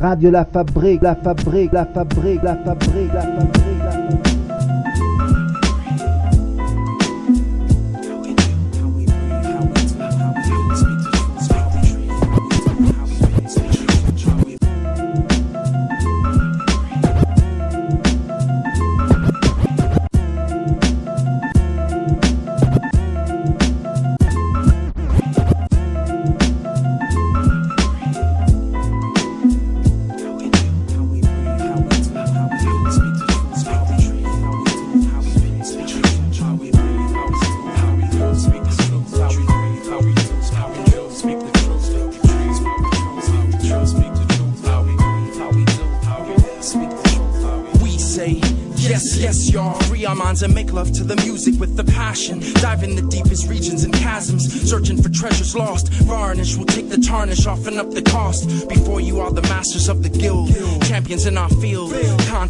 Radio La Fabrique, La Fabrique, La Fabrique, La Fabrique, La Fabrique, La Fabrique. Treasures lost. Varnish will take the tarnish off and up the cost. Before you are the masters of the guild, champions in our field.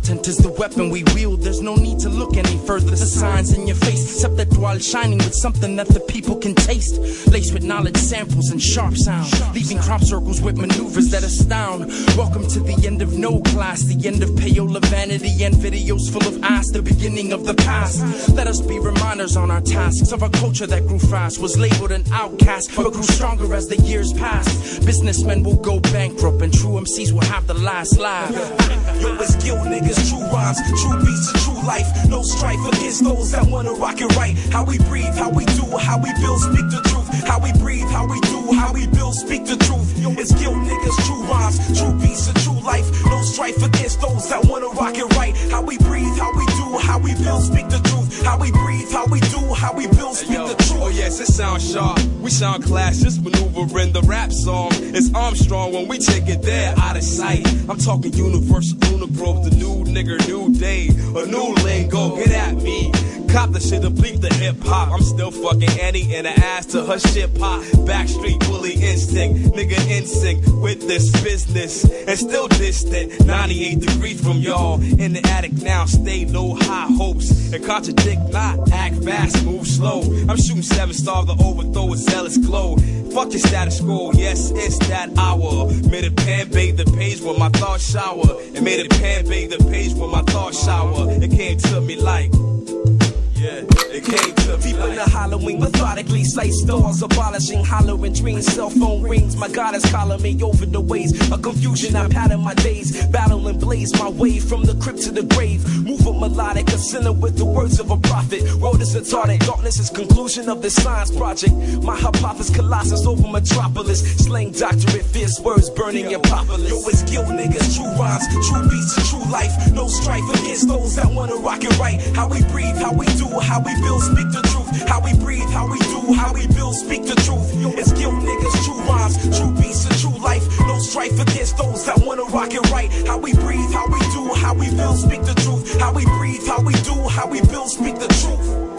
Is the weapon we wield. There's no need to look any further. The signs in your face, except that while shining with something that the people can taste. Laced with knowledge, samples, and sharp sound. Leaving crop circles with maneuvers that astound. Welcome to the end of no class, the end of payola vanity and videos full of ass, the beginning of the past. Let us be reminders on our tasks of a culture that grew fast, was labeled an outcast, but grew stronger as the years passed. Businessmen will go bankrupt, and true MCs will have the last laugh. Yo, it's guilt niggas, true rhymes, true beats, and true life. No strife against those that wanna rock it right. How we breathe, how we do, how we build, speak the truth. How we breathe, how we do, how we build, speak the truth. Yo, it's guilt niggas, true rhymes, true beats, and true life. No strife against those that wanna rock it right. How we breathe, how we do, how we build, speak the truth. How we breathe, how we do, how we build, speak the truth. Oh yes, it sounds sharp. We sound class, just maneuvering the rap song. It's Armstrong when we take it there, out of sight. I'm talking universal growth, the new nigga, new day, a new lingo. Get at me. Cop the shit to bleep the hip hop. I'm still fucking Annie in the ass to her shit pop. Backstreet bully instinct, nigga in sync with this business. And still distant, 98 degrees from y'all. In the attic now, stay low, high hopes. And contradict not, act fast, move slow. I'm shooting seven star to overthrow a zealous glow. Fuck your status quo, yes, it's that hour. Made a pan bathe the page when my thoughts shower. And made a pan bathe the page when my thoughts shower. It came to me like. Yeah, it came to Deep in the Halloween, methodically sight stars, abolishing hollowing dreams. Cell phone rings, my God is calling me over the ways of confusion. I pattern my days, battle and blaze my way from the crypt to the grave. Move a melodic, a sinner with the words of a prophet. Road is retarded, darkness is conclusion of this science project. My hypothesis, colossus over metropolis. Slang doctorate, fierce words burning your populace. Yo, it's guilt niggas, true rhymes, true beats, true life. No strife against those that wanna rock it right. How we breathe, how we do, how we build, speak the truth. How we breathe, how we do, how we build, speak the truth. It's guilt niggas, true rhymes, true beats, and true life. No strife against those that wanna rock it right. How we breathe, how we do, how we build, speak the truth. How we breathe, how we do, how we build, speak the truth.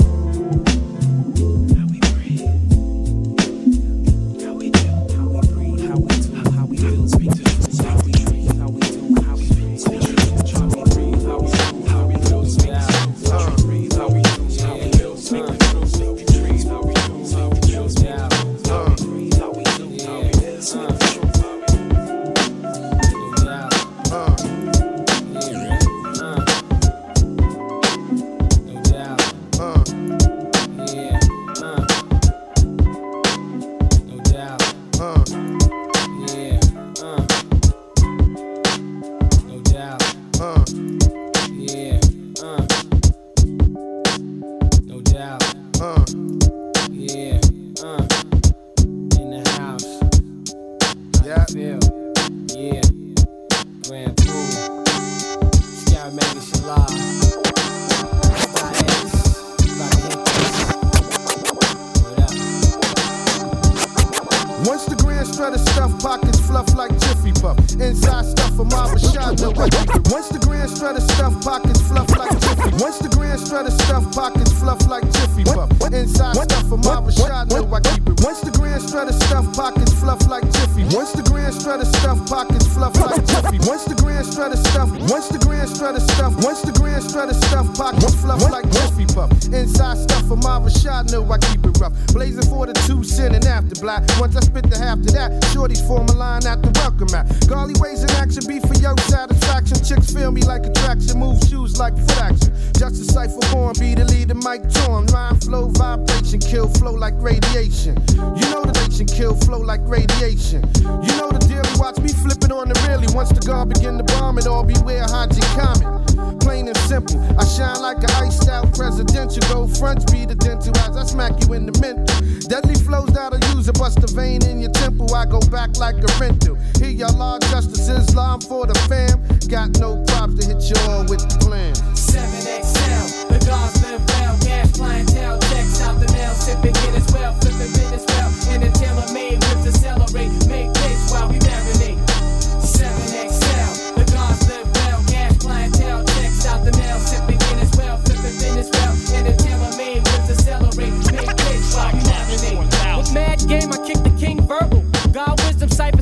Be the dental as I smack you in the mental. Deadly flows that'll use a bust a vein in your temple. I go back like a rental. Here y'all law justice Islam for the fam. Got no props to hit you all with the plan. 7XL, the guards live well, cash clientele, checks out the mail, sipping in as well, flipping business well, and a tailor made whips accelerate,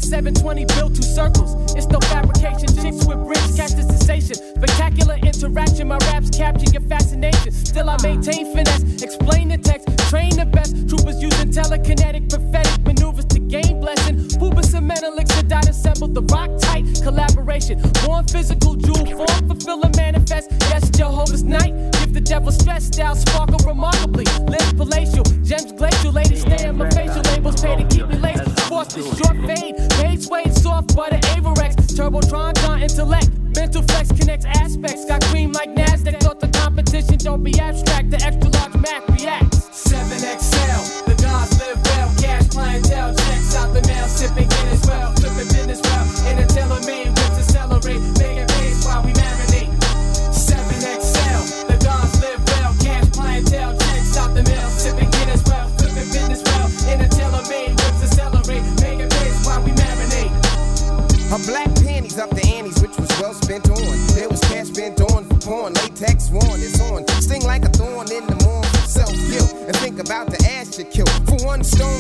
720 built two circles. It's no fabrication. Chicks with bricks catch the sensation. Spectacular interaction. My raps capture your fascination. Still I maintain finesse. Explain the text. Train the best. Troopers using telekinetic prophetic maneuvers to gain blessing. Pubis and Menelik Sadat assembled the rock tight collaboration. Born physical jewel form. Fulfill and manifest. Yes, Jehovah's night. Give the devil stress style. Sparkle remarkably. Lips palatial. Gems glacial. Ladies stay in my facial labels. Pay to keep me laced. Force the short fade, soft butter, Avirex, Turbotron, John intellect, mental flex connects aspects, got cream like Nasdaq, thought the competition don't be abstract, the extra large spent on. There was cash spent on for porn. Latex worn is on. Sting like a thorn in the morn self guilt. And think about the ass you killed. For one stone,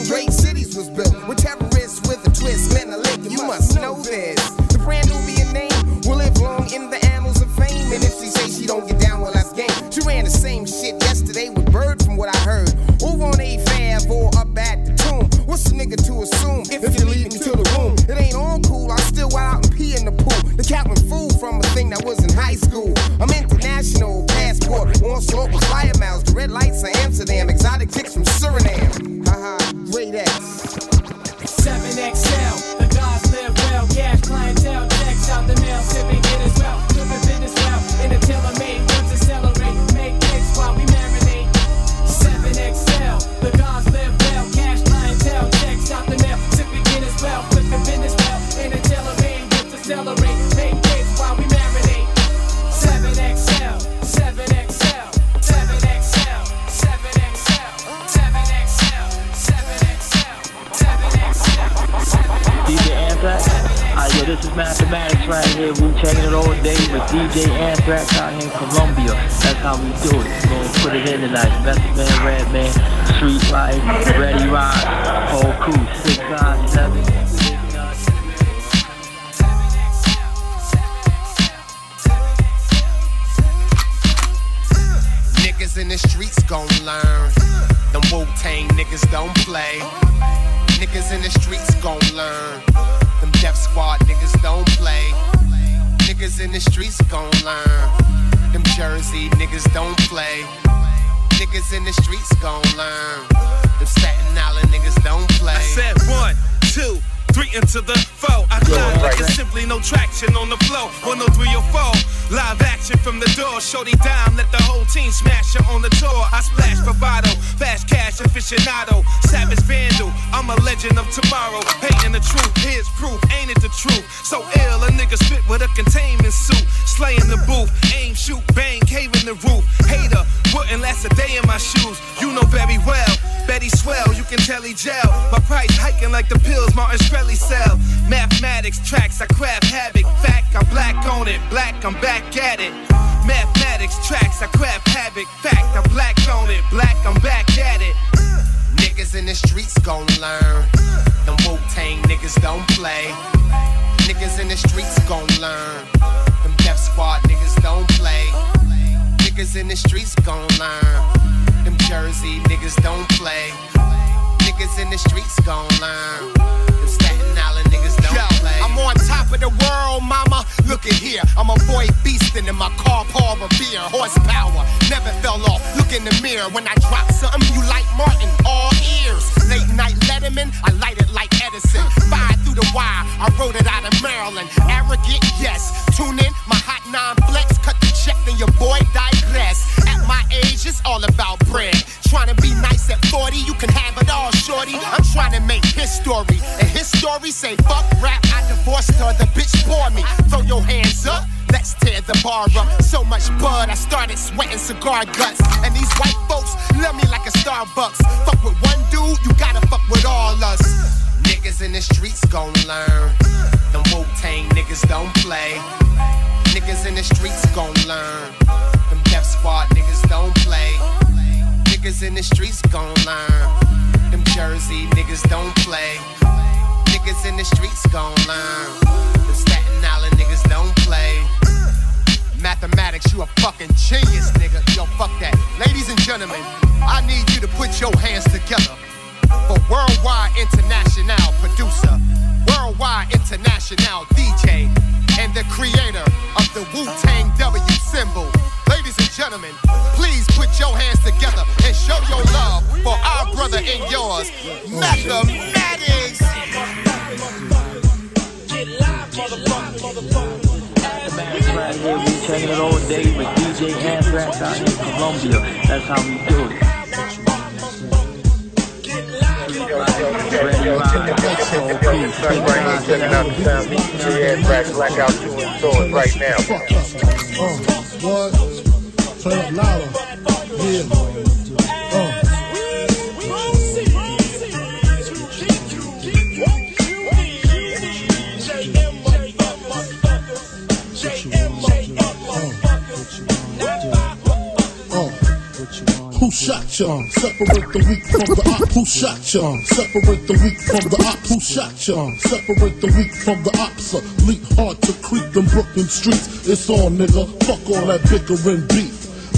into the four. I glide like it's simply no traction on the flow. 103 or four. Live action from the door. Shorty dime, let the whole team smash her on the tour. I splash bravado, fast cash aficionado, savage vandal. I'm a legend of tomorrow. Hating the truth, here's proof. Ain't it the truth? So ill, a nigga spit with a containment suit. Slaying the booth, aim, shoot, bang, cave in the roof. Hater, wouldn't last a day in my shoes. You know very well. Betty swell, you can tell he gel. My price hiking like the pills Martin Shkreli Mathematics tracks, I craft havoc. Fact, I'm black on it. Black, I'm back at it. Mathematics tracks, I craft havoc. Fact, I'm black on it. Black, I'm back at it. Niggas in the streets gon' learn. Them Wu Tang niggas don't play. Niggas in the streets gon' learn. Them Def Squad niggas don't play. Niggas in the streets gon' learn. Them Jersey niggas don't play. Niggas in the streets gon' learn. Them Staten Island niggas don't Yo, play. I'm on top of the world, mama. Look at here. I'm a boy beast in my car, Paul Revere, horsepower. Never fell off. Look in the mirror when I drop something you like Martin. All ears. Late night Letterman, I light it like Edison. Fire through the wire, I wrote it out of Maryland. Arrogant, yes. Tune in, my hot nine flex. Cut the check, then your boy digress. At my age, it's all about bread. Trying to be nice at 40, you can have it all, shorty. I'm trying to make history. And his story say, fuck rap, I divorced her, the bitch bore me. Throw your hands up. Let's tear the bar up. So much bud, I started sweating cigar guts. And these white folks love me like a Starbucks. Fuck with one dude, you gotta fuck with all us. Niggas in the streets gon' learn. Them Wu Tang niggas don't play. Niggas in the streets gon' learn. Them Def Squad niggas don't play. Niggas in the streets gon' learn. Jersey niggas don't play. Niggas in the streets gon' learn. Them Staten Island niggas don't play. Mathematics, you a fucking genius, nigga. Yo, fuck that. Ladies and gentlemen, I need you to put your hands together for worldwide international producer, worldwide international DJ, and the creator of the Wu Tang W symbol. Ladies and gentlemen, please put your hands together and show your love for our brother and yours, Mathematics. Mathematics right here. We checking it all day with DJ Anthrax out in Colombia. That's how we do it. Right now. Uh, what? Turn up louder. Yeah. Who shot ya? Separate the weak from the op. Who shot ya? Separate the weak from the op. Who shot ya? Separate the weak from the ops. Leap hard to creep them Brooklyn streets. It's on, nigga. Fuck all that bickering beef.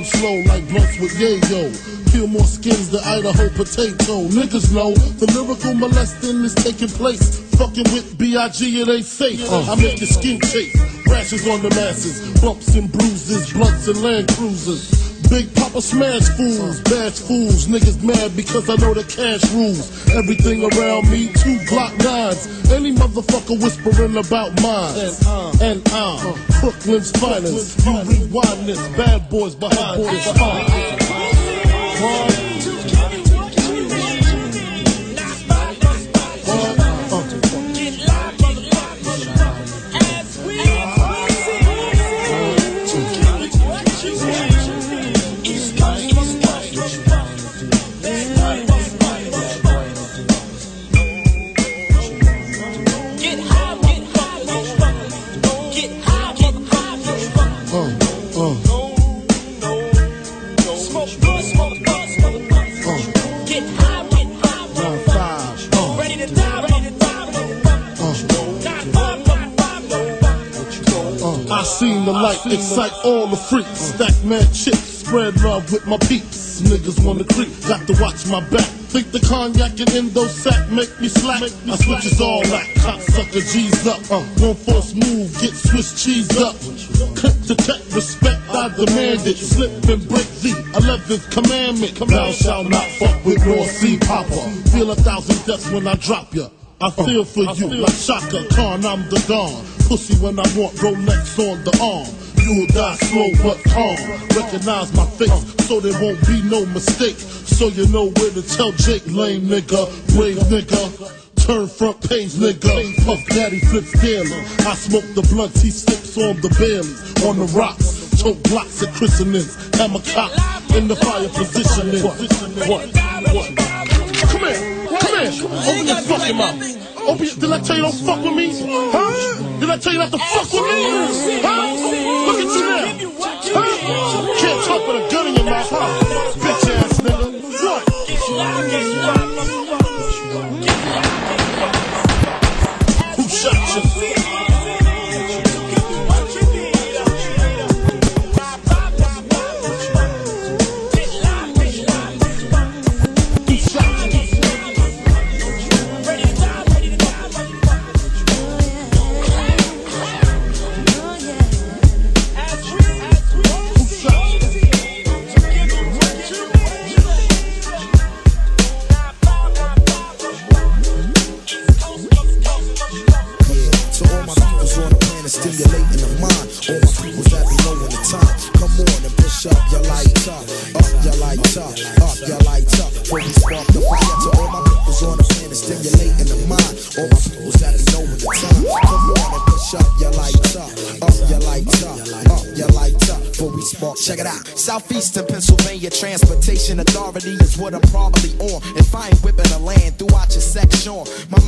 Burn slow like blunts with yayo. Peel more skins than Idaho potato. Niggas know the lyrical molesting is taking place. Fucking with B.I.G. it ain't safe. Uh. I make your skin chase. Rashes on the masses. Bumps and bruises. Blunts and land cruisers. Big Papa smash fools, bash fools, niggas mad because I know the cash rules. Everything around me, two Glock nines. Any motherfucker whispering about mine. And uh, I'm uh, Brooklyn's finest. You rewind this, bad boys behind this fine. Excite all the freaks. Stack mad chips, spread love with my peeps. Niggas wanna creep, got to watch my back. Think the cognac and endo sack make me slack. I switches all that, cocksucker G's up. Uh, one false move, get Swiss cheese up. Click to tech, respect, I demand it. Slip and break the 11th commandment. Thou shalt not fuck with North Sea Popper. Feel a thousand deaths when I drop ya. I feel for you like Chaka Khan, I'm the Don. Pussy when I want Rolex on the arm. You'll die slow but calm. Recognize my face so there won't be no mistake. So you know where to tell Jake, lame nigga, brave nigga. Turn front page, nigga. Puff Daddy flips daily. I smoke the blunt, he sips on the Baileys. On the rocks, choke blocks at christenings. Hammer cock in the fire positioning. What? What? What? Come here. Come here. Open your fucking mouth. Open your, did I tell you don't fuck with me? Huh? I tell you not to fuck with me? Huh? Look at you now. Huh? Can't talk with a gun in your mouth, huh? Bitch ass nigga. What? Who shot you? Southeastern Pennsylvania Transportation Authority is what I'm probably on. If I ain't whipping the land throughout your section, my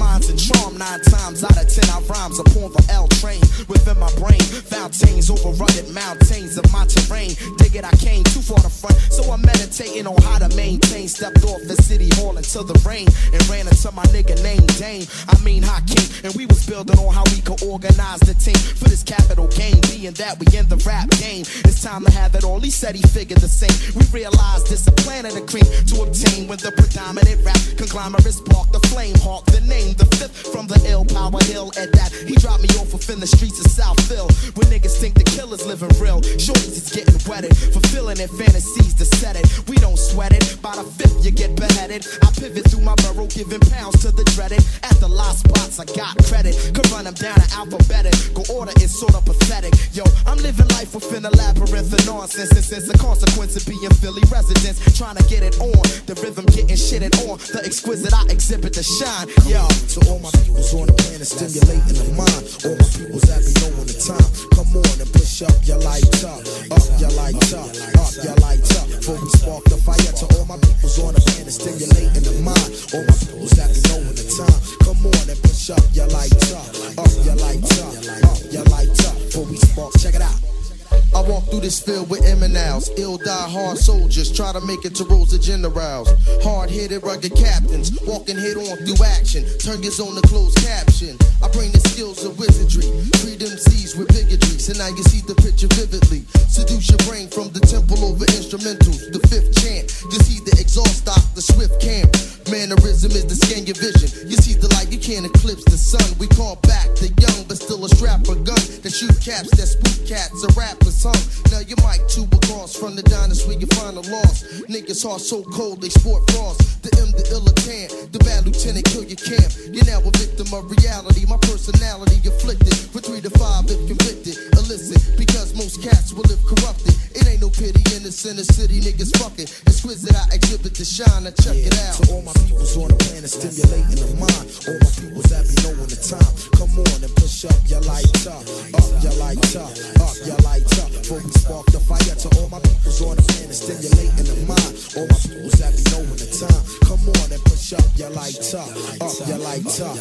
nine times out of ten. I rhymes upon the L train within my brain. Fountains overrunned mountains of my terrain. Dig it, I came too far to front, so I'm meditating on how to maintain. Stepped off the city hall into the rain and ran into my nigga named Dame. I mean Hakeem, and we was building on how we could organize the team for this capital game. Being that we in the rap game, it's time to have it all. He said he figured the same. We realized this a planet of cream to obtain when the predominant rap conglomerate spark the flame hawk. The name, the fifth from the ill power hill. At that, he dropped me off within the streets of Southville. Where niggas think the killer's living real. Shorties is getting wetted, fulfilling their fantasies to set it. We don't sweat it. By the fifth, you get beheaded. I pivot through my burrow, giving pounds to the dreaded. At the lost spots, I got credit. Could run them down in alphabetical order is sort of pathetic. Yo, I'm living life within a labyrinth of nonsense. This is a consequence of being Philly residents. Trying to get it on. The rhythm getting shitted on. The exquisite I exhibit to shine. Yo, To all my peoples on the planet, stimulating the mind. All my peoples be knowing the time. Come on and push up your lights up, up your lights up, up your lights up. Before we spark the fire. To all my peoples on the planet, stimulating the mind. All my peoples be knowing the time. Come on and push up your lights up, up your lights up, up your lights up. Before we spark, check it out. I walk through this field with Eminals, ill die hard soldiers, try to make it to rows of generals. Hard headed, rugged captains, walking head on through action, turn your zone to closed caption. I bring the skills of wizardry, treat MCs with bigotry, so now you see the picture vividly. Seduce your brain from the temple over instrumentals, the fifth chant. You see the exhaust stock, the swift camp. Mannerism is the scan your vision. You see the light, you can't eclipse the sun. We call back the young, but still a strap a gun that shoot caps, that spook cats, a rapper's hung. Now you might tube across from the diners where you find a loss. Niggas heart so cold they sport frost. The M, the illitant, the bad lieutenant kill your camp. You're now a victim of reality. My personality afflicted for three to five if convicted. Illicit because most cats will live corrupted. It ain't no pity in the center city, niggas fucking. Exquisite, I exhibit the shine. I check it out. To all my peoples on the planet, stimulating the mind. All my peoples that be knowing the time. Come on and push up your lights up, up your lights up, up your lights up. Before we spark the fire. To all my peoples on the planet, stimulating the mind. All my peoples be knowing the time. Come on and push up your lights up, your lights up,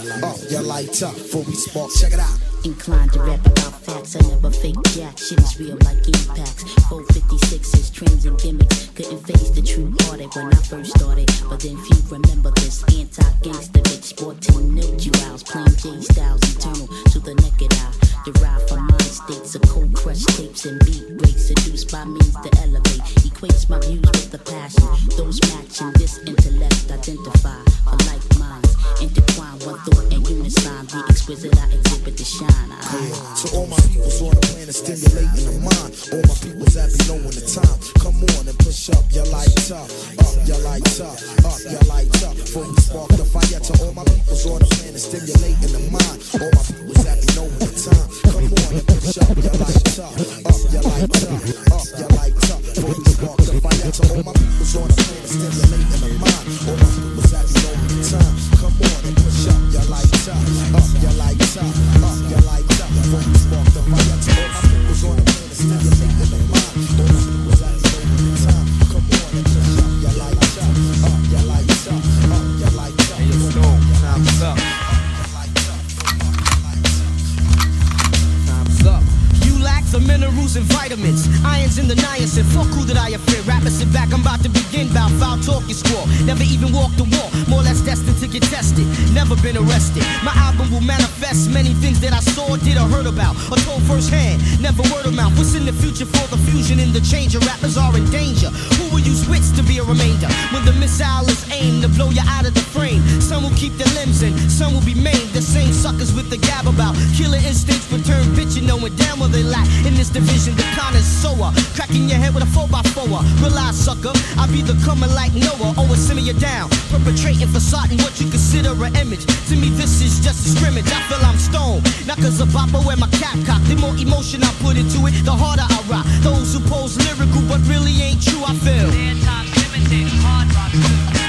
your lights up. Before we spark, check it out. Inclined to rap about facts, I never fake jack. Shit is real like impacts. 456s, trends and gimmicks. Couldn't face the true hearted when I first started. But then few remember this anti gangster bitch. Sporting no jewels, plain J styles, eternal to the naked eye. Derived from mind states of cold crush tapes and beat breaks. Seduced by means to elevate. Equates my views with the passion. Those matching this intellect identify for like minds. Intertwine one thought and unison. The exquisite I exhibit the shine. I, To all my peoples on the planet, stimulating the mind. All my peoples be knowing the time. Come on and push up your lights up, up your lights up, up your lights up. Before we spark the fire. To all my peoples on the planet, stimulating the mind. All my peoples be knowing the time. Come on up your lights up, up your lights up, up your lights up. Before we spark the fire. To all my peoples on the planet, stimulating the mind. All my peoples that be knowing time. Come on and push up your lights up, up your lights up, up your lights up. Before we spark the fire. To all my What's in the future for the fusion in the change? Your rappers are in danger. Who will use wits to be a remainder? When the missile is aimed to blow you out of the frame. Some will keep their limbs in, some will be maimed. Sower. Cracking your head with a 4x4. Realize, sucker, I be the coming like Noah. Always simmer you down. Perpetrating facade what you consider an image. To me, this is just a scrimmage. I feel I'm stoned. Not cause of Bopper wear my cap cock. The more emotion I put into it, the harder I rock. Those who pose lyrical but really ain't true, I feel. hard rock.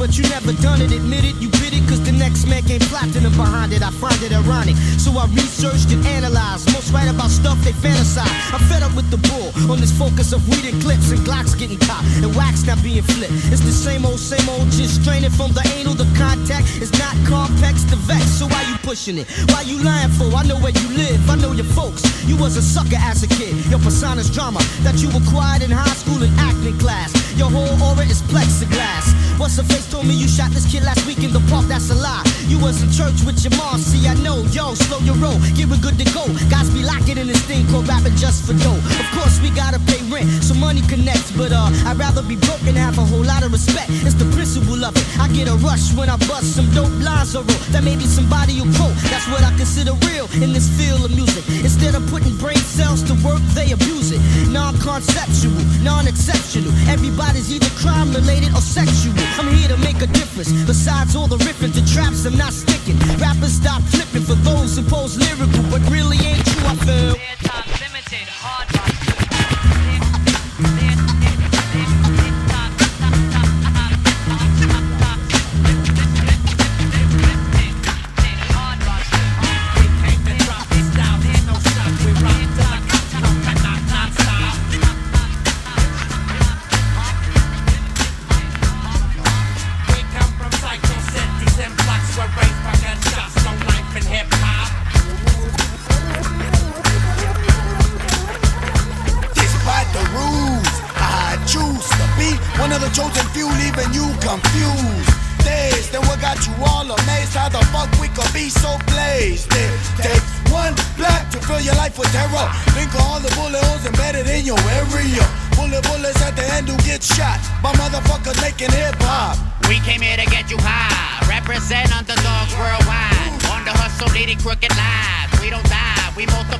But you never done it. Admit it, you bit it, cause the next man came platinum behind it. I find it ironic. So I researched and analyzed. Most write about stuff they fantasize. I'm fed up with the bull on this focus of weed and clips and Glocks getting caught and wax not being flipped. It's the same old, same old, just straining from the anal. The contact is not complex, the vex. So why you pushing it? Why you lying for? I know where you live, I know your folks. You was a sucker as a kid. Your persona's drama that you acquired in high school and acting class. Your whole aura is plexiglass. What's the face told me you shot this kid last week in the park? That's a lie. You was in church with your mom. See, I know. Yo, slow your roll. Get it good to go. Guys be locking in this thing called rapping just for dough. Of course, we gotta pay rent, so money connects. But uh, I'd rather be broke and have a whole lot of respect. It's the principle of it. I get a rush when I bust some dope lines or roll. That maybe somebody will quote. That's what I consider real in this field of music. Instead of putting brain cells to work, they abuse it. Non-conceptual, non-exceptional. Everybody's either crime related or sexual. I'm here to make a difference. Besides all the riffing to traps, I'm not sticking. Rappers stop flipping for those who pose lyrical, but really ain't true. I feel. Limited, hard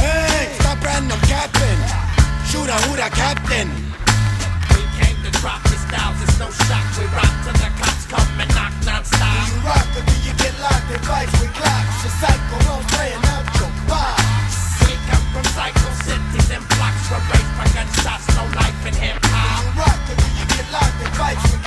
streets freely. You see in a metal rainstorm. We came to drop these styles, it's no shock. We rock till the cops come and knock non-stop. You rock until you get locked in fights with glocks. A psycho round playing out your bars. We come from psycho cities and blocks. We're raised by gunshots, no life in hip You hop. rock until you get locked in fights with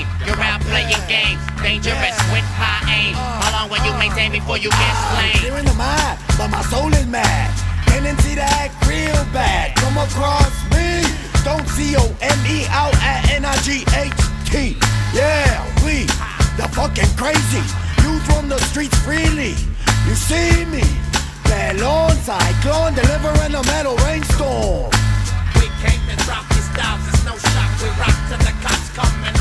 psycho out playing games, dangerous yeah. with high aim. Uh, How long will you uh, maintain before you get slain? Clear in the mind, but my soul is mad. Tendency to act real bad. Come across me. Don't C-O-M-E out your bars. ¿Qué onda, raza? Sick Jacken,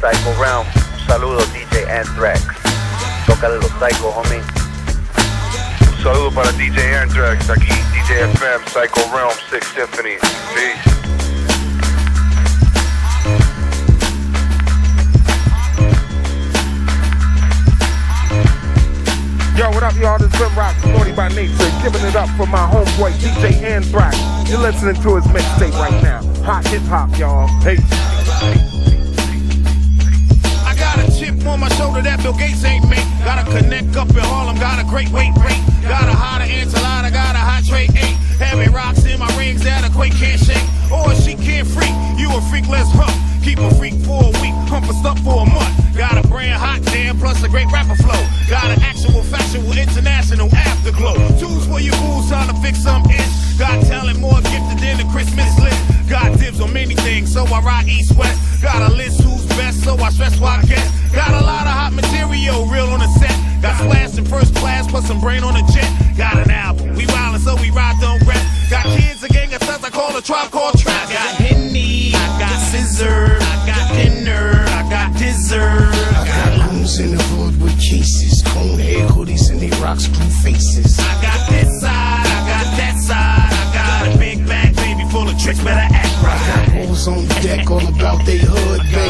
Psycho Realm. Un saludo, DJ Anthrax. Los Psycho, homie. Un saludo para DJ Anthrax, aquí DJ FM, Psycho Realm, Six Symphony. Peace. Yo, what up, y'all? This Vin Rock, Naughty by Nature, giving it up for my homeboy DJ Anthrax. You're listening to his mixtape right now. Hot hip hop, y'all. Peace. I got a chip on my shoulder that Bill Gates ain't make. Got a connect up in Harlem, got a great weight rate. Got a hotter enchilada, got a hot tray eight. Heavy rocks in my rings that a quake can't shake. Or she can't freak, you a freak, let's hump. Keep a freak for a week, hump a stuff for a month. Got a brand hot damn, plus a great rapper flow. Got an actual, factual, international afterglow. Tools for you fools trying to fix some ish. Got talent more gifted than the Christmas list. Got dibs on many things, so I rock east west. Got a list best, so I stress why I get. Got a lot of hot material, real on the set. Got splash in first class, plus some brain on the jet. Got an album, we wildin', so we ride, don't rest. Got kids, a gang of thugs, I call a tribe called trap. I got Henny, I got Scissor, I got Dinner, I got Dessert. I got goons in the hood with cases, cone head hoodies, and they rock screw faces. I got this side, I got that side. I got a big bag, baby, full of tricks, better act right. I Hoes on the deck, all about they hood, banging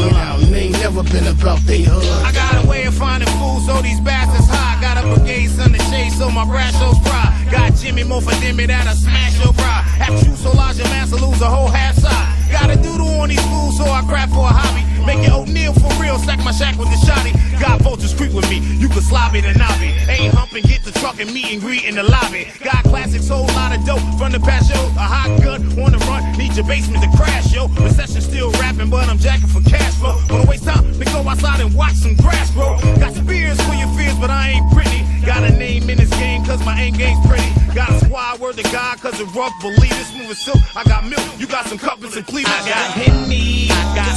about they hood. I got a way of finding fools, so these bastards high. Got a brigade, sun the shade, so my shows pride. Got Jimmy more for Demi that'll smash your bra. Have you so large, your master lose a whole half side. Got a doodle on these fools, so I craft for a hobby. Make it O'Neal for real, stack my shack with the shotty. Got vultures creep with me, you can slob it and nobby. Ain't humping, get the truck and meet and greet in the lobby. Got classics, whole lot of dope from the past. A hot gun on the run, need your basement to crash, yo. Recession still rapping, but I'm jacking for cash flow. Wanna waste time to go outside and watch some grass grow. Got spears for your fears, but I ain't pretty. Got a name in this game, cause my aim game's pretty. Got a squad word to God, cause it rough, believe it, smooth as silk. I got milk, you got some cuppers and Cleveland. I got Henny, I got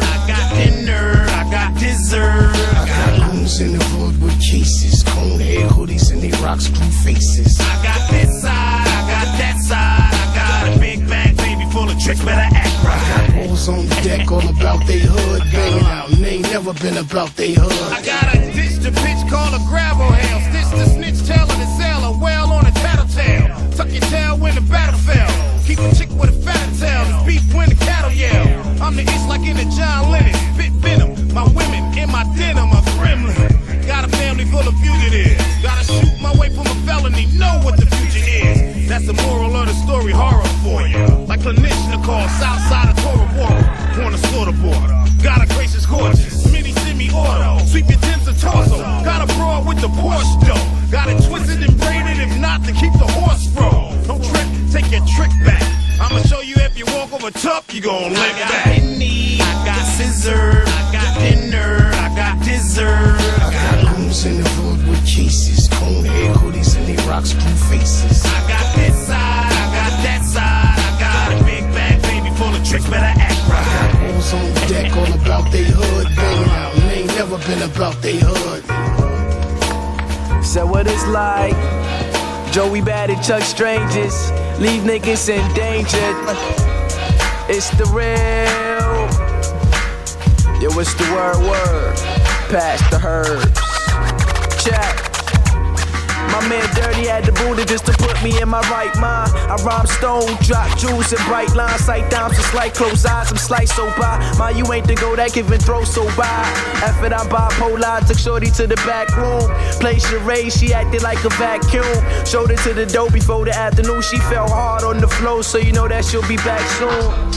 I got Dinner, I got Dessert. I got goons in the hood with cases, cone head hoodies, and they rock screw faces. I got this side, I got that side. I got a big bag, baby, full of tricks, better act right. I got hoes on the deck, all about they hood, banging out, and they ain't never been about they hood. I got a ditch to pitch, call a gravel hail. Stitch the snitch, tail of the sailor, well on a tattletale. Tuck your tail when the battle fell. Keep a chick with a fat tail, beef when the cattle yell. I'm the itch like in the John Lennon, spit venom. My women in my denim, a gremlin. Got a family full of fugitives. Gotta shoot my way from a felony, know what the future is. That's the moral of the story, horror for you. Like Klinichnikov, south side of Tora Bora, the slaughter board. Got a gracious gorgeous, mini Chuck Strangers leave niggas in danger. It's the real. Yo, it's the word word. Pass the herbs. Check. My man Dirty had the booty just to put me in my right mind. I rhyme stone, drop jewels and bright lines, sight dimes and slight close eyes. I'm slice so by. My, you ain't the go that giving throw so by. After I'm bipolar, took shorty to the back room. Play charade, she acted like a vacuum. Showed it to the dough before the afternoon. She fell hard on the floor, so you know that she'll be back soon.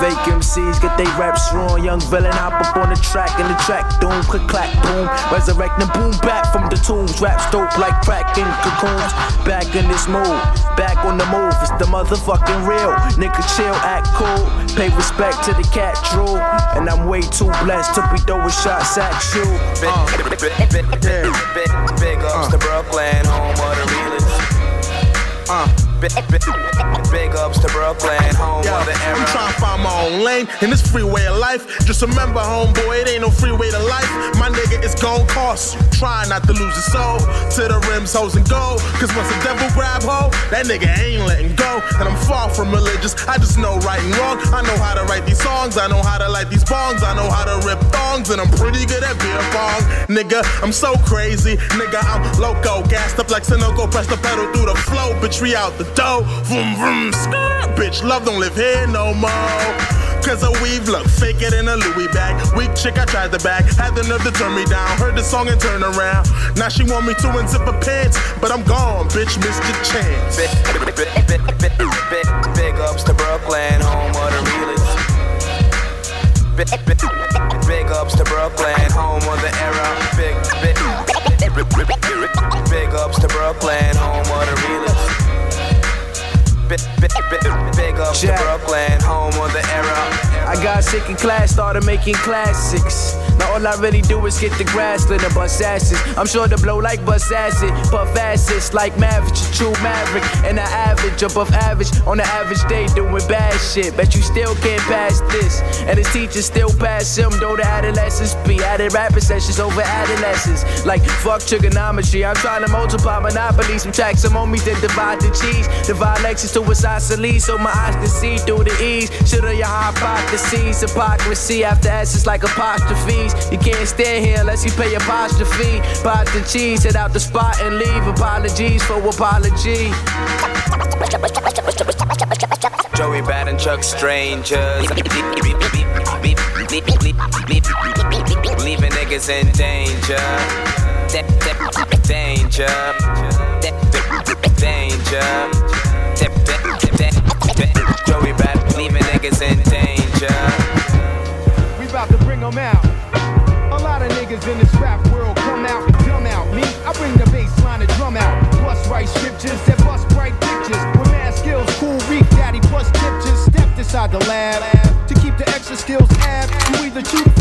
Fake MCs get they raps wrong. Young villain hop up on the track and the track doom, click clack boom. Resurrecting boom back from the tombs. Raps dope like crack in cocoons. Back in this mood, back on the move. It's the motherfucking real. Nigga chill, act cool. Pay respect to the cat drool. And I'm way too blessed to be throwing shots at you. Uh. Big, big, big, big, big ups to Brooklyn, home of the realest. Uh. Big, ups to Brooklyn, home of the I'm era. trying to find my own lane in this freeway of life. Just remember, homeboy, it ain't no freeway to life. My nigga, it's gon' cost you. Try not to lose your soul to the rims, hoes, and gold. Cause once the devil grab hold, that nigga ain't letting go. And I'm far from religious, I just know right and wrong. I know how to write these songs, I know how to light these bongs, I know how to rip thongs, and I'm pretty good at beer pong. Nigga, I'm so crazy. Nigga, I'm loco, gassed up like Sunoco, press the pedal through the flow, bitch, we out the dough. Vroom, vroom, skirt, bitch, love don't live here no more. Cause a weave look it in a Louis bag. Weak chick, I tried the bag. Had the nerve to turn me down. Heard the song and turn around. Now she want me to unzip her pants. But I'm gone, bitch, missed your chance. Big, big, big, big ups to Brooklyn, home of the realest. Big, big, big ups to Brooklyn, home of the era. Big, big, big ups to Brooklyn, home of the realest. Big, big, big, big ups to Brooklyn, home of the era. I got sick in class, started making classics. Now all I really do is get the grass lit and bust asses. I'm sure to blow like bust acid, puff acids like Maverick, a true maverick. And I average above average on an average day doing bad shit. Bet you still can't pass this. And his teachers still pass him, though the adolescents be added rapping sessions over adolescents. Like fuck trigonometry, I'm trying to multiply monopoly, some tax some homies, then divide the cheese. Divide Lexus isosceles so my eyes can see through the ease. Should have your hypotheses, hypocrisy after S is like apostrophes. You can't stand here unless you pay apostrophe. Bought the cheese, hit out the spot and leave. Apologies for apology. Joey Bad and Chuck Strangers. Leaving niggas in danger. Danger. Danger. The lab to keep the extra skills ab. You either chew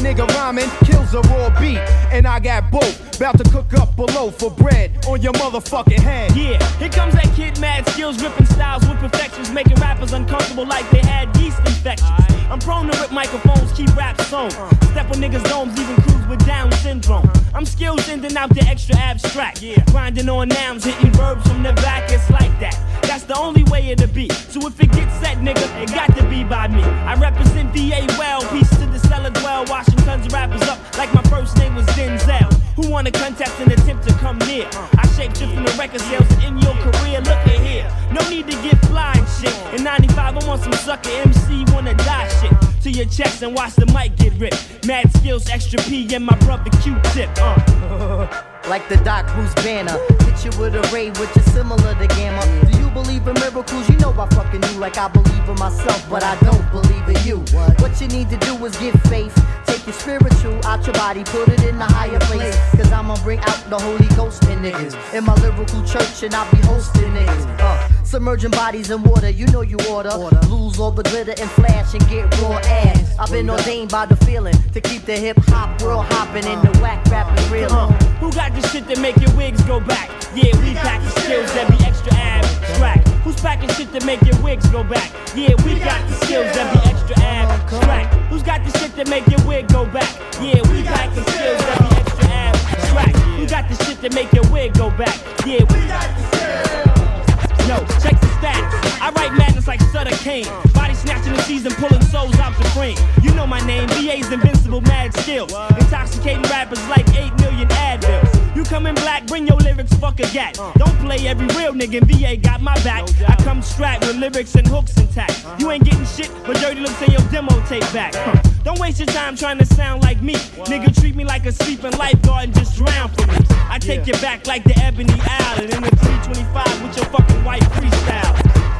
nigga rhyming kills a raw beat. And I got both. About to cook up below for bread on your motherfucking head. Yeah, here comes that kid, mad skills, ripping styles with perfections, making rappers uncomfortable like they had yeast infections. I'm prone to rip microphones, keep raps on. Uh. Step on niggas' domes, even crews with Down syndrome. Uh. I'm skills sending out the extra abstract. Yeah, grinding on nouns, hitting verbs from the back. It's like that. That's the only way it'll be. So if it gets set, nigga, it got to be by me. I represent VA well, peace to the cellar dwell. Washington's rappers up like my first name was Denzel. Who wanna contest and attempt to come near? I shape from the record sales in your career. Look at here. No need to get fly shit. In 95, I want some sucker MC wanna die shit. To your chest and watch the mic get ripped. Mad Skillz, extra P, and my brother Q-tip. Uh. like the Doc Bruce banner. Hit you with a ray which is similar to Gamma. Do you believe in miracles? You know I fucking you like I believe in myself, but I don't believe in you. What you need to do is get faith. Take your spiritual out your body, put it in a higher place. Cause I'ma bring out the Holy Ghost in niggas. In my lyrical church, and I'll be hosting niggas. Uh, submerging bodies in water, you know you order. Lose all the glitter and flash and get raw ass. I've been ordained by the feeling to keep the hip hop world hopping and the whack rapping real. Uh, who got the shit that make your wigs go back? Yeah, we pack the skills that be extra abstract. Who's packing shit that make your wigs go back? Yeah, we got the skills that be extra abstract. Who's got the shit that make your wig go back? Yeah, we got the skills that be extra abstract. Who got the shit that make your wig go back? Yeah, we got the skills. Yo, check the stats. I write madness like Sutter Cane. Body snatching the season, pulling souls out the frame. You know my name, VA's invincible mad skills. Intoxicating rappers like 8 million Advils. You come in black, bring your lyrics, fuck a gat. Uh. Don't play every real nigga VA got my back. No I come strapped with lyrics and hooks intact. Uh-huh. You ain't getting shit, but dirty looks in your demo tape back. Uh. Don't waste your time trying to sound like me. What? Nigga, treat me like a sleeping lifeguard and just drown for me. I take yeah. you back like the Ebony Island in the 325 with your fucking white freestyle.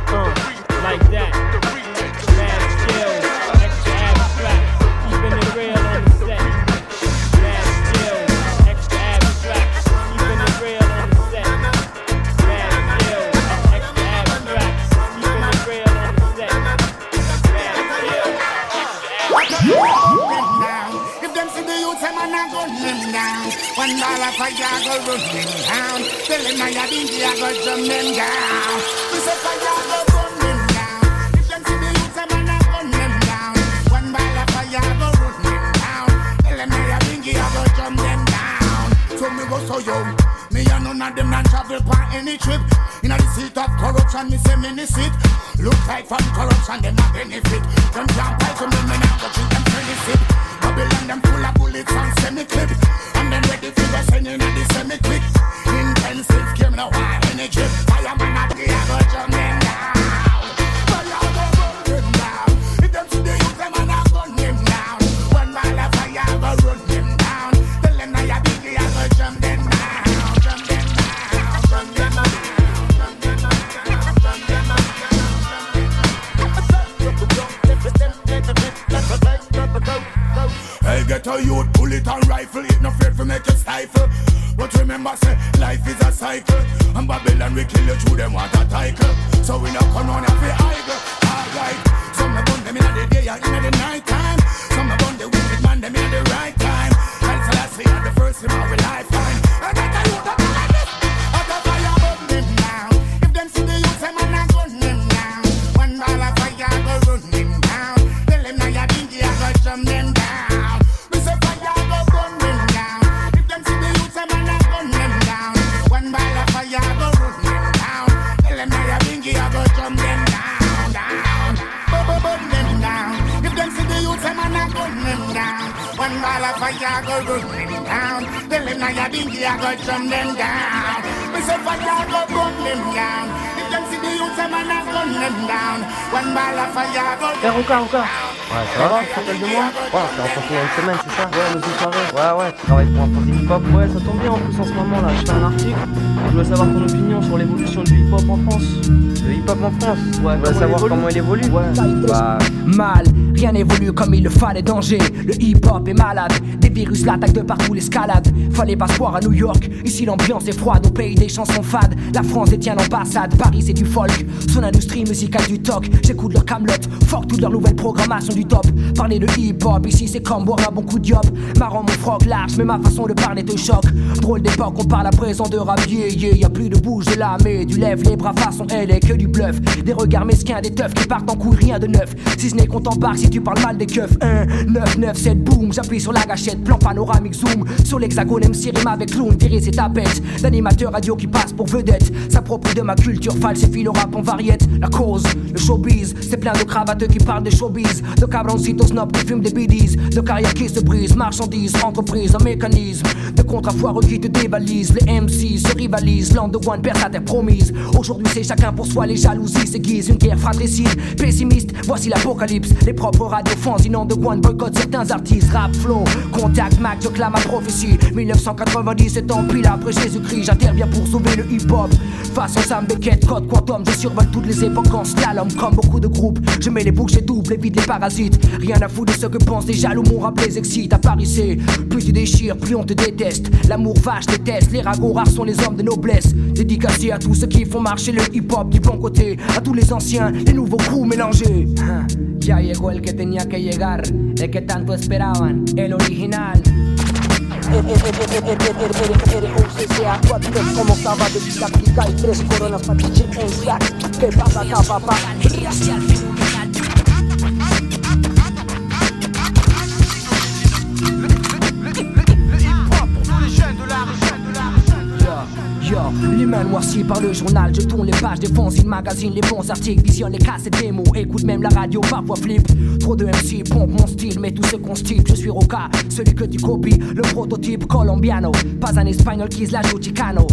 Uh, like that. Down. One ball of fire go run them down. Tell them I think I go drum them down. We say fire go burn them down. If them see the them a gun them down. One ball of fire go run them down. Tell them I think I go drum them down. So me go so young. Me and none of them not travel on any trip. In the seat of corruption, me say me sit. Look like from corruption, them a benefit. Them can't fight to me, me now go treat them sip. Babylon, them full of bullets and semi-clip. And then ready for the sending in the semi-quick. Intensive game, high energy. And we kill you through them water en France Ouais, Tu veux savoir comment il évolue. Ouais. Bah, Mal, rien n'évolue comme il le fallait, danger. Le hip-hop est malade, des virus l'attaquent de partout, l'escalade. Fallait pas se croire à New York, ici l'ambiance est froide, au pays des chansons fades. La France détient l'ambassade, Paris c'est du folk. Son industrie musicale du toc, j'écoute leur camelot, fuck toute leur nouvelle programmation du top. Parler de hip-hop, ici c'est comme boire un bon coup diop. Marrant mon froc large, mais ma façon de parler te choque. Drôle d'époque, on parle à présent de rap, yeah. Y a plus de bouge de la du lève, les bras façon elle est que du bluff. Des regards mesquins, des teufs qui partent en couille, rien de neuf. Si ce n'est qu'on t'embarque si tu parles mal des keufs. 1, 9, 9, 7, boum, j'appuie sur la gâchette, plan panoramique, zoom. Sur l'hexagone, MC rime avec clown, virer ses tapettes. D'animateur radio qui passe pour vedette. S'approprie de ma culture, falsifie le rap en variette. La cause, le showbiz, c'est plein de cravateux qui parlent de showbiz. De cabroncitos snob qui fument des biddies. De carrière qui se brise, marchandises, entreprise, un mécanisme. De contrafoireux qui te dévalisent. Les MC se rivalisent, land de one perd sa terre promise. Aujourd'hui c'est chacun pour soi, les jalousies s'aiguisent. Une guerre fratricide, pessimiste, voici l'apocalypse. Les propres radios fanzinants de one boycott certains artistes. Rap flow, contact Mac, je clame ma prophétie. 1997 ans pile après Jésus-Christ, j'interviens pour sauver le hip-hop. Façon Sam Beckett, code quantum, je survole toutes les époques en slalom comme beaucoup de groupes. Je mets les boucles, j'ai double, évite les parasites. Rien à foutre de ce que pensent les jaloux, mon rap les excite. À Paris plus tu déchires, plus on te déteste. L'amour vache déteste, les ragots rares sont les hommes de noblesse. Dédicacé à tous ceux qui font marcher le hip-hop du bon côté. À tous les anciens, les nouveaux crews mélangés. Ah, que tenía que llegar, el que tanto esperaban, el original. Como táctica y tres coronas para en stack. ¿Qué pasa papá? Yo, l'humain noirci par le journal, je tourne les pages des fanzines, magazines, les bons articles, visionne les cassettes démos, écoute même la radio, parfois flip. Trop de MC pompe mon style, mais tout style, je suis Roca, celui que tu copies, le prototype colombiano, pas un espagnol qui se la joue chicano.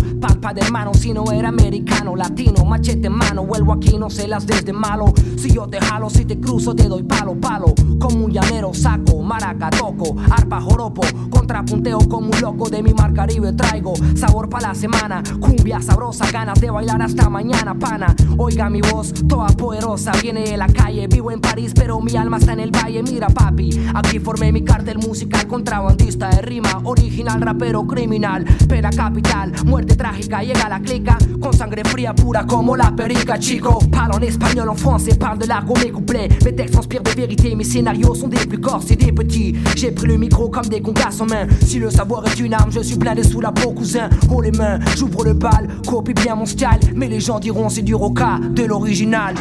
De mano, sino era americano, latino, machete en mano, vuelvo aquí, no se las des de malo. Si yo te jalo, si te cruzo, te doy palo, palo. Como un llanero, saco, maraca, toco, arpa, joropo, contrapunteo como un loco de mi mar Caribe traigo. Sabor pa' la semana, cumbia sabrosa, ganas de bailar hasta mañana, pana. Oiga mi voz, toda poderosa, viene de la calle, vivo en París, pero mi alma está en el valle. Mira, papi, aquí formé mi cartel musical, contrabandista de rima, original, rapero, criminal, pena capital, muerte trágica, llega la clica, con sangre fría, pura como la perica, chico. Parle en espagnol, en français, parle de l'argot, mes couplets. Mes textes inspirent de vérité, mes scénarios sont des plus corsés, des petits. J'ai pris le micro comme des congasses en main. Si le savoir est une arme, je suis blindé sous la peau, cousin. Oh les mains, j'ouvre le bal, copie bien mon style. Mais les gens diront c'est du roca, de l'original.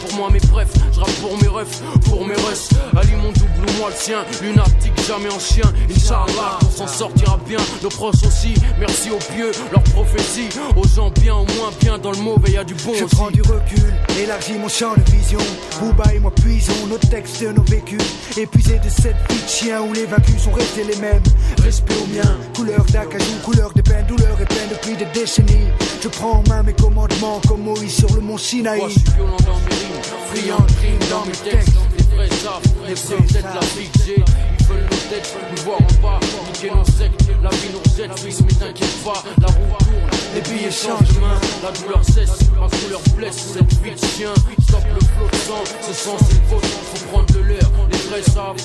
Pour moi, mais bref, je rappe pour mes refs, pour mes russes. Ali mon double ou moi le sien, lunatique, jamais en chien. Inch'Allah, on s'en sortira bien, nos proches aussi. Merci aux pieux, leur prophétie. Aux gens bien, au moins bien, dans le mauvais, y a du bon Je aussi. prends du recul, élargis mon champ de vision. Booba et moi puisons nos textes, nos vécus. Épuisés de cette vie de chien où les vaincus sont restés les mêmes. Respect au mien, couleur d'acajou, couleur de peine, douleur et peine depuis des décennies. Je prends en main mes commandements comme Moïse sur le mont Sinaï. Moi je suis violent dans mes rimes, friand de dans mes textes. Les vrais savent, les vrais peut-être la nos têtes, nous voir en bas, niquer nos sectes. La vie nous rejette, fils, mais t'inquiète pas, la roue tourne. Les billets changent main, la douleur cesse, ma couleur blesse. Cette vie de chien, stop le flot de sang, ce sang c'est vôtre, faut prendre de l'air. Les vrais savent,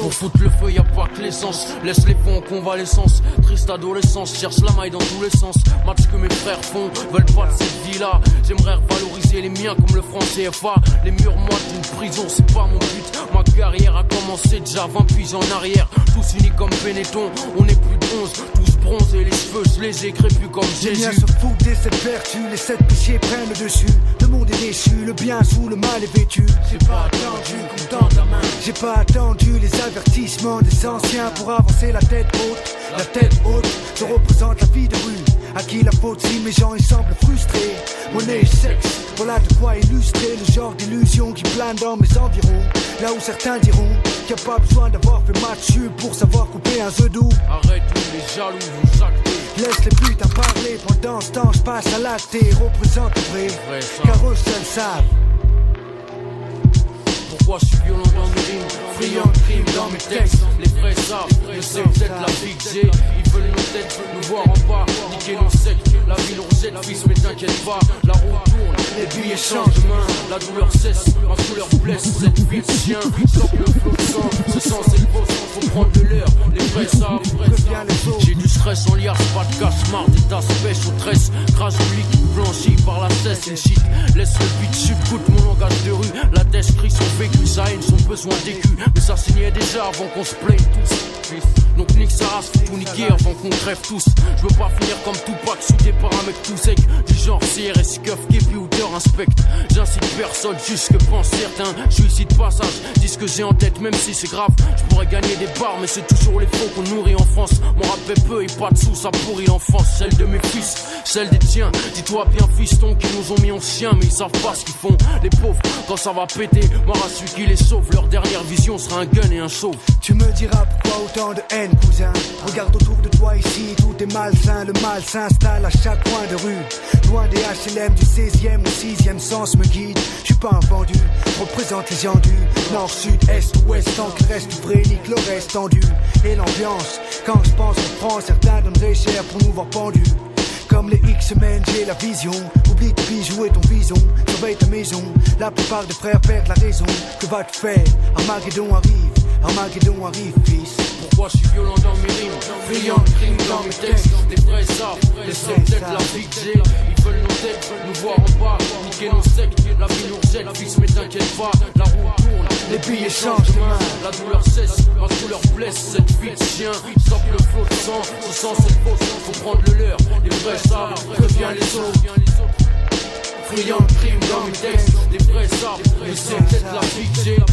pour foutre le feu, y a pas que l'essence. Laisse les fonds en convalescence, triste adolescence, cherche la maille dans tous les sens. Match que mes frères font, veulent pas de cette vie-là. J'aimerais revaloriser les miens comme le franc CFA. Les murs moites d'une prison, c'est pas mon but. Ma carrière a commencé déjà 20 puis en arrière. Tous unis comme Benetton, on est plus de 11, tous bronzés, les cheveux, je les ai crépus comme Les Jésus. se foutent des sept vertus, les sept péchés prennent le dessus. Le monde est déchu, le bien sous le mal est vêtu. J'ai pas attendu qu'on tende la main. J'ai pas attendu les avertissements des anciens pour avancer la tête haute. La tête haute, je représente la vie de rue. À qui la faute si mes gens ils semblent frustrés. Monnaie et sexe, voilà de quoi illustrer le genre d'illusion qui plane dans mes environs. Là où certains diront qu'il n'y a pas besoin d'avoir fait match pour savoir couper un œuf doux. Arrête tous les jaloux, vous jactez. Laisse les putes à parler pendant ce temps, je passe à l'acte et représente le vrai. Car eux seuls savent. Pourquoi je suis violent Les vrais savent, je sais peut-être la j'ai. Ils veulent nos têtes, nous voir en bas, niquer nos. La vie nous rejette, fils, mais t'inquiète pas, la roue tourne, les billets changent main. La douleur cesse, ma couleur blesse, cette vie de chien. Le flot de sang, ce sang c'est le vôtre, faut prendre de l'air. Les vrais savent, j'ai du stress en liard, pas de casse, marre des tasses, pêche aux tresses. Crash au liquide blanchi par la cesse, une shit. Laisse le beat chute, coûte mon langage de rue. La tête crie son vécu, sa haine, son besoin d'écu. Mais ça signait déjà avant qu'on se plaigne tous. Donc nique sa race, faut niquer avant qu'on crève tous. Je veux pas finir comme Tupac, soudé par un mec tout sec. Du genre CRS, Cuff, Kepi ou Deur inspecte. J'incite personne, juste que pense certains. Je suis ici de passage, dis ce que j'ai en tête, même si c'est grave. Je pourrais gagner des bars, mais c'est toujours les faux qu'on nourrit en France. Mon rap est peu et pas de sous, ça pourrit l'enfance. Celle de mes fils, celle des tiens. Dis-toi bien, fiston, qu'ils nous ont mis en chien, mais ils savent pas ce qu'ils font. Les pauvres, quand ça va péter, m'aura su qui les sauve. Leur dernière vision sera un gun et un chauve. Tu me diras pourquoi autant de haine, cousin. Regarde autour de toi ici, tout est malsain. Le mal s'installe à chaque coin de rue. Loin des HLM du 16e au 6e sens me guide. Je suis pas un vendu, représente les gens du nord, sud, est, ouest. Tant qu'il reste vrai, nique le reste tendu. Et l'ambiance, quand je pense en France, certains donneraient cher pour nous voir pendus. Comme les X-Men, j'ai la vision. Oublie tes bijoux et ton vison. Surveille ta maison. La plupart des frères perdent la raison. Que vas-tu faire? Armageddon arrive. Armageddon arrive, fils. Je suis violent dans mes rimes, friand de crimes dans mes textes. Les vrais savent, Les seuls têtes la VJ Ils veulent nos têtes, nous voir en bas. Niquer nos sectes, la vie nous jette Fils mais t'inquiète pas, la roue tourne. Les billets changent La douleur cesse, ma douleur blesse. Cette vie de chien, stop le flot de sang. Ce sang c'est faux, faut prendre le leur. Les vrais savent, préviens les autres Friand de crime dans mes textes, des vrais arbres, mais c'est peut-être la VJ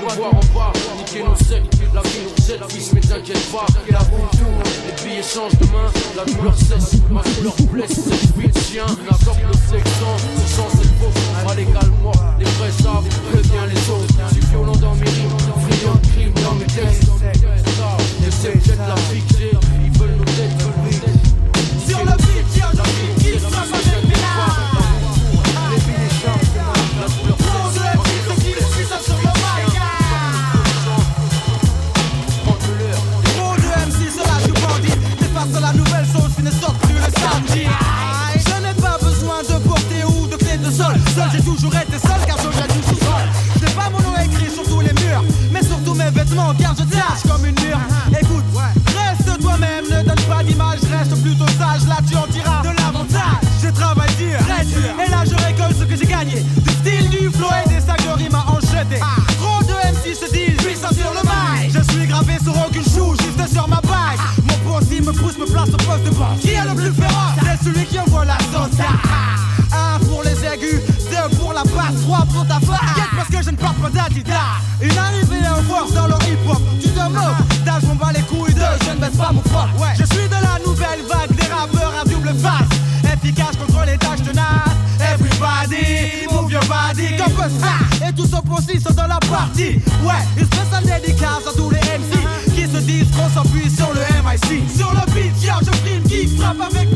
nous voir en bas, niquer nos sectes, la vie nous jette, fils mais t'inquiète pas, la roue tourne, les billets changent de main, la douleur cesse, ma douleur blesse, vie de chien, n'accorde le sexant, ce sang c'est faux, allez calme-moi, les vrais savent, préviens les autres, je suis violent dans mes rimes, friand de crime dans mes textes, c'est peut-être la VJ, ils veulent car je tâche comme une mur. Écoute, reste toi-même, ne donne pas d'image, reste plutôt sage, là tu en diras de l'avantage. Je travaille dur, très dur, et là je récolte ce que j'ai gagné. Du style, du flow et des sacs de rimes à enchaîner. Trop de MC se disent, puissant sur le mic. Je suis gravé sur aucune chou, juste sur ma bague. Mon poste, me pousse, me place au poste de banque. Qui est le plus féroce? C'est celui qui envoie la sauce. Un pour les aigus, deux pour la basse, trois pour ta face. Quête parce que je ne porte pas d'Adidas. Une arrivée en force dans le hip-hop. Tu te moques, d'âge on bat les couilles de je ne baisse pas mon froid. Je suis de la nouvelle vague des rappeurs à double face. Efficace contre les tâches tenaces. Everybody, move your body, comme ça. Et tous opposés sont dans la partie. Ouais, une spéciale dédicace à tous les MC qui se disent qu'on s'appuie sur le MIC. Sur le beat, yeah, je prime qui frappe avec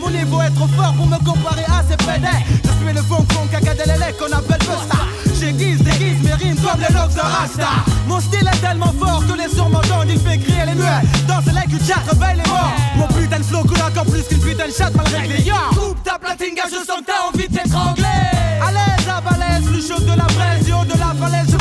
Mon niveau est trop fort pour me comparer à ces pédés Je suis le fond fond cacadelele qu'on appelle Busta J'aiguise, déguise mes rimes comme les lobes de Rasta. Mon style est tellement fort que les m'entendent Il fait crier les muets, dans ce like chat réveille les morts. Mon putain de flow coule encore plus qu'une putain de chatte mal réglée coupe ta platinga, je sens que t'as envie de t'étrangler. À l'aise, à balèze, plus chaud que la braise de la falaise,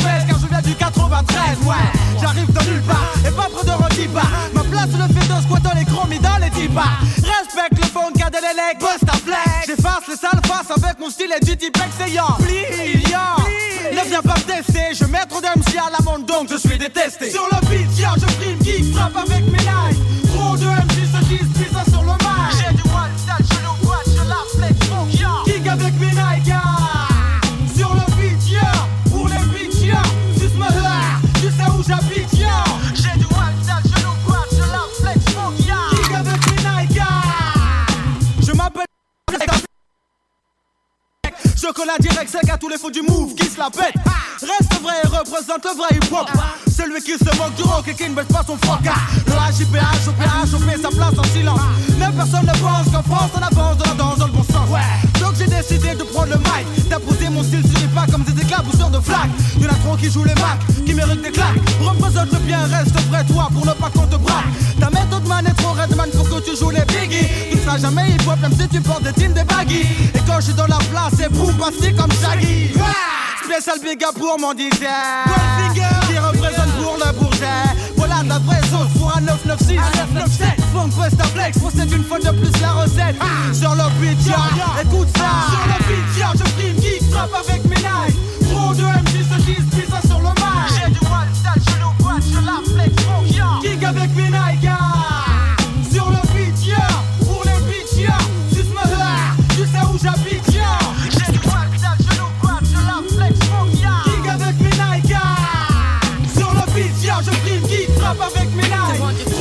du 93 Ouais, j'arrive de nulle part et pas près de Rodiba Ma place le fait de squattant les chromis dans les dibas Respecte le fond, cadelele, bust ta flex. J'efface les sales faces avec mon style et du type excellent yo Ne viens pas tester, je mets trop d'MC à la monde donc je suis détesté. Sur le beat, je prime qui frappe avec mes knives Trop de MC se disent puissant sur le Chocolat direct, c'est à tous les faux du move qui se la pète. Reste vrai et représente le vrai hip hop. Celui qui se moque du rock et qui ne baisse pas son froc. Le HIPH, OPH, fait sa place en silence. Mais personne ne pense qu'en France on avance dans la dans le bon sens. Donc j'ai décidé de prendre le mic, d'imposer mon style sur les pas comme des éclabousseurs de flaques. Y'en a trop qui jouent les macs, qui méritent des claques. Représente le bien, reste vrai toi pour ne pas qu'on te braque. Ta méthode man est trop redman pour que tu joues les biggies. Tu seras jamais hip hop même si tu portes des jeans des baggy. Et quand je suis dans la place, c'est boum, passé comme Shaggy. Spécial big up pour mon DJ. Qui représente pour le bourget. Voilà ta vraie sauce pour un 996 Un 997 Funk Flex Procède une fois de plus la recette. Sur le beat, Écoute ça. Sur le beat, Je prime qui frappe avec mes knives Trop de MC se disent puissant sur musique avec mes Nike hein. Sur le pitch, pour les pitch, juste me voir, tu sais où j'habite J'ai le poil, je genou droit, je la flex, mon avec mes Nike hein. Sur le pitch, je prime qui frappe avec mes Nike.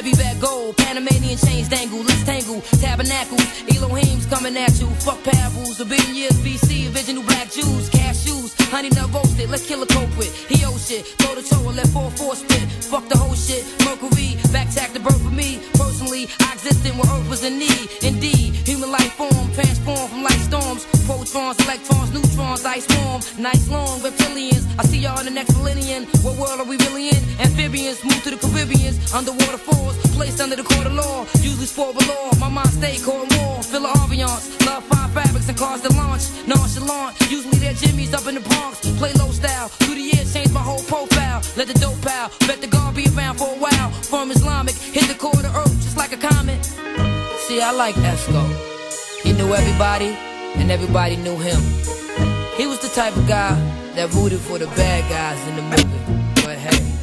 Heavy back gold, Panamanian chains dangle, let's tangle, tabernacles, Elohim's coming at you, fuck parables, a billion years BC, original black Jews, cashews, honey nut roasted, let's kill a culprit, he owe shit, throw the toe and let 4-4 spit, fuck the whole shit, Mercury, back tack the birth for me, personally, I existed when earth was in need, indeed, human life form, transform from light storms, protons, electrons, neutrons, ice form, nice long reptilians, I see y'all in the next millennium, what world are we really in? Amphibians, move to the Caribbeans, underwater falls, placed under the court of law, usually sport law, my mind stay cold war, fill of ambiance, love fine fabrics and cars to launch, nonchalant, usually they're Jimmy's up in the Bronx, play low style, through the years change my whole profile, let the dope out, bet the guard be around for a while, from Islamic, hit the core of the earth just like a comet. See, I like Esco. He knew everybody, and everybody knew him. He was the type of guy that rooted for the bad guys in the movie.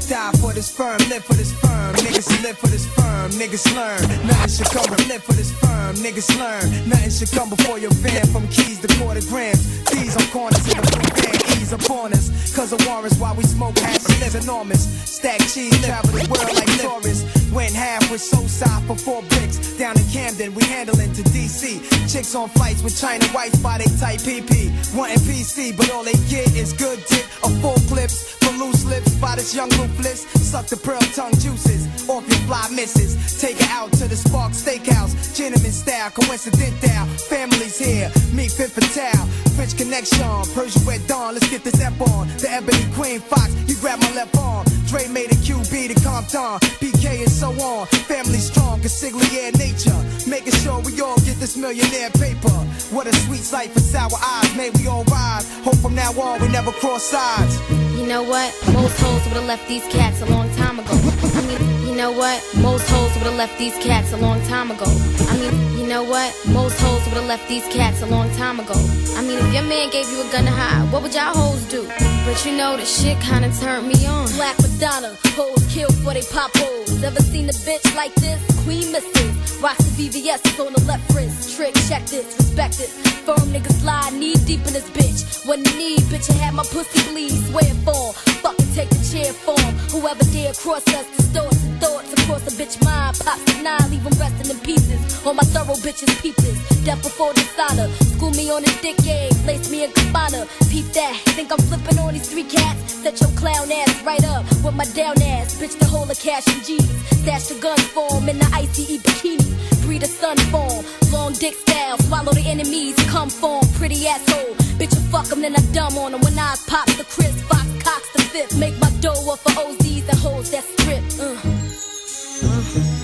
Die for this firm, live for this firm. Niggas live for this firm, niggas learn. Nothing should come, but live for this firm, niggas learn. Nothing should come before your van from keys to quarter grams. These on corners in the van, ease upon us. Cause of warrants while we smoke hash, live enormous. Stack cheese, travel the world like tourists. Went half with so side for four bricks. Down in Camden, we handling to DC. Chicks on flights with China whites by they type PP. Wanting PC, but all they get is good dick or full clips. For loose lips by this young Suck the pearl tongue juices off your fly misses. Take her out to the Spark Steakhouse. Gentleman style, coincidental. Families here, meet Fifth Fatale. French connection, Persian red dawn. Let's get this ep on. The Ebony Queen Fox, you grab my left arm. Dre made a QB to Compton. PK and so on. Family strong, consigliere nature. Making sure we all get this millionaire paper. What a sweet sight for sour eyes. May we all rise. Hope from now on we never cross sides. You know what? Most hoes would have left these cats a long time ago. I mean, know what? Most hoes would have left these cats a long time ago. I mean, you know what? Most hoes would have left these cats a long time ago. I mean, if your man gave you a gun to hide, what would y'all hoes do? But you know, the shit kinda turned me on. Black Madonna, hoes killed for they pop hoes. Ever seen a bitch like this? Queen Mrs. Rocks the VVS on the left wrist. Trick, check this, respect it. Firm nigga slide knee deep in this bitch. When need, bitch, I had my pussy bleed. Swear for fucking take the chair form. Whoever dare cross us, distorts and thoughts across a bitch mind. Pops the nine, leave 'em resting in pieces. All my thorough bitches peep this. Death before dishonor. School me on a dick game, place me in cabana. Peep that, think I'm flipping on these three cats. Set your clown ass right up with my down ass. Bitch, the whole of cash and G's. Stash the gun form in the ICE bikini. Breed a sun form. Long dick style, swallow the enemies. Come form, pretty asshole. Bitch, you fuck 'em, then I dumb on 'em. When I pop the Chris, Fox, Cox the fifth. Make my dough up for OZs and hoes that strip. Uh. Uh-huh.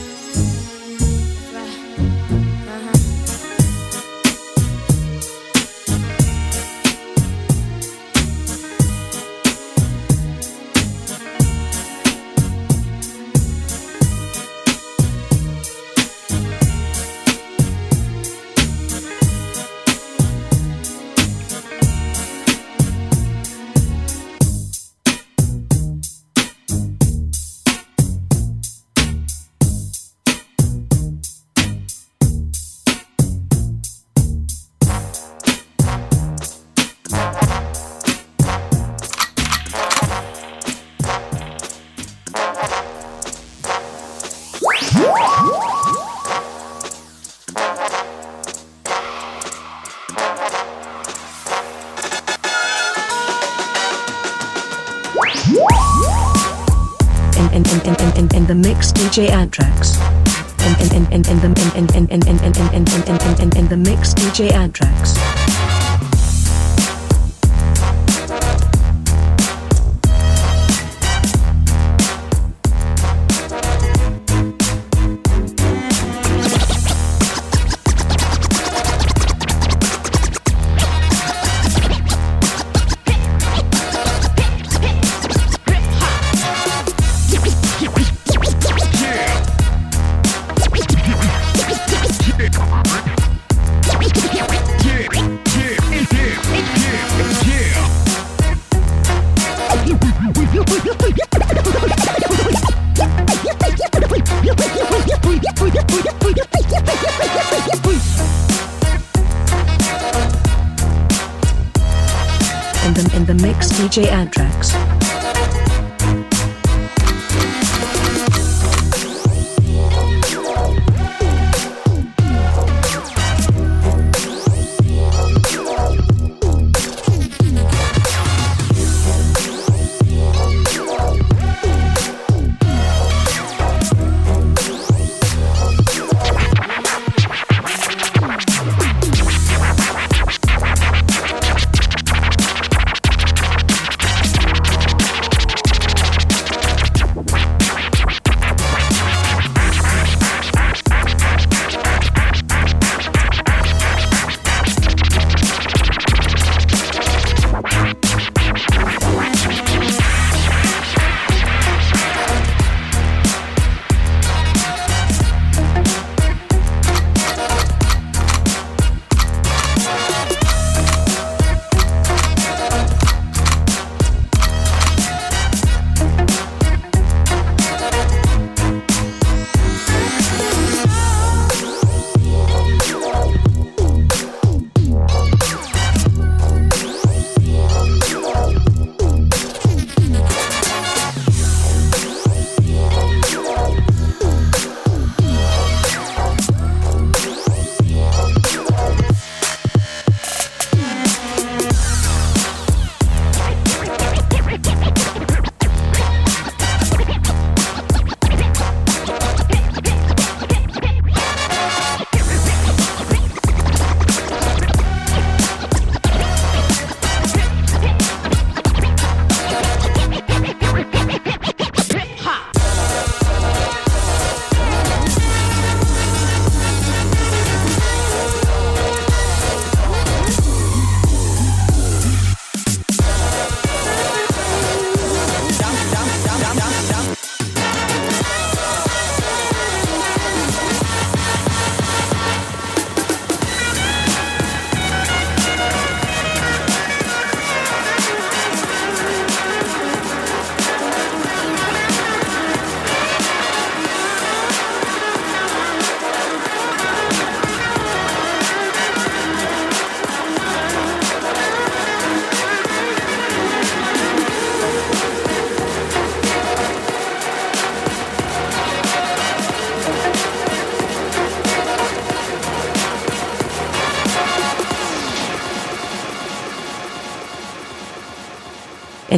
DJ Anthrax in the mix DJ Anthrax.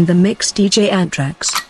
The mix DJ Anthrax.